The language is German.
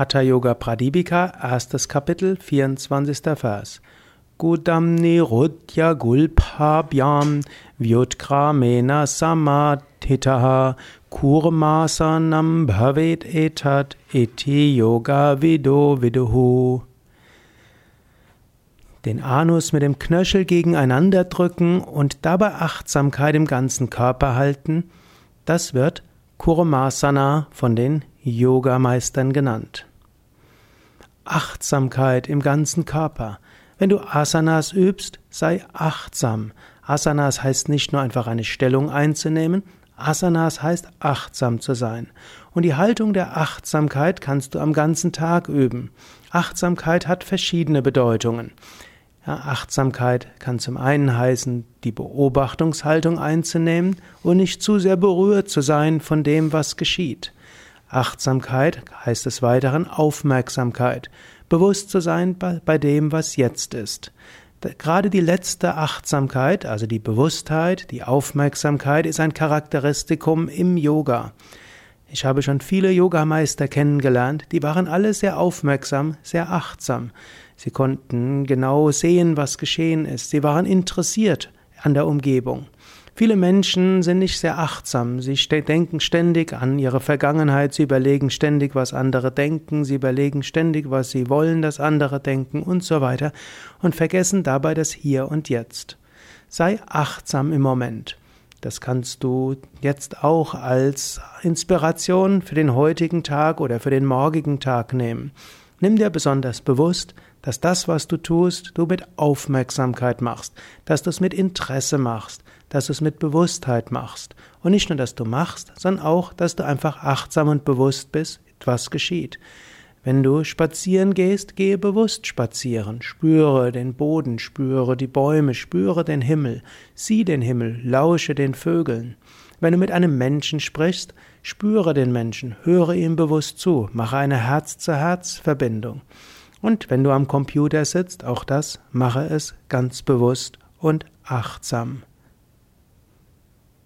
Hatha Yoga Pradipika, erstes Kapitel, 24. Vers. Gudam nirudya gulpabhyam vyutkramena samadhitaha kurmasanam bhavet etat iti yoga vido viduhu. Den Anus mit dem Knöchel gegeneinander drücken und dabei Achtsamkeit im ganzen Körper halten, das wird Kurmasana von den Yogameistern genannt. Achtsamkeit im ganzen Körper. Wenn du Asanas übst, sei achtsam. Asanas heißt nicht nur einfach eine Stellung einzunehmen, Asanas heißt achtsam zu sein. Und die Haltung der Achtsamkeit kannst du am ganzen Tag üben. Achtsamkeit hat verschiedene Bedeutungen. Ja, Achtsamkeit kann zum einen heißen, die Beobachtungshaltung einzunehmen und nicht zu sehr berührt zu sein von dem, was geschieht. Achtsamkeit heißt des Weiteren Aufmerksamkeit, bewusst zu sein bei dem, was jetzt ist. Gerade die letzte Achtsamkeit, also die Bewusstheit, die Aufmerksamkeit, ist ein Charakteristikum im Yoga. Ich habe schon viele Yogameister kennengelernt, die waren alle sehr aufmerksam, sehr achtsam. Sie konnten genau sehen, was geschehen ist. Sie waren interessiert an der Umgebung. Viele Menschen sind nicht sehr achtsam. Sie denken ständig an ihre Vergangenheit, sie überlegen ständig, was andere denken, sie überlegen ständig, was sie wollen, dass andere denken und so weiter und vergessen dabei das Hier und Jetzt. Sei achtsam im Moment. Das kannst du jetzt auch als Inspiration für den heutigen Tag oder für den morgigen Tag nehmen. Nimm dir besonders bewusst, dass das, was du tust, du mit Aufmerksamkeit machst, dass du es mit Interesse machst, dass du es mit Bewusstheit machst. Und nicht nur, dass du machst, sondern auch, dass du einfach achtsam und bewusst bist, was geschieht. Wenn du spazieren gehst, gehe bewusst spazieren, spüre den Boden, spüre die Bäume, spüre den Himmel, sieh den Himmel, lausche den Vögeln. Wenn du mit einem Menschen sprichst, spüre den Menschen, höre ihm bewusst zu, mache eine Herz-zu-Herz-Verbindung. Und wenn du am Computer sitzt, auch das, mache es ganz bewusst und achtsam.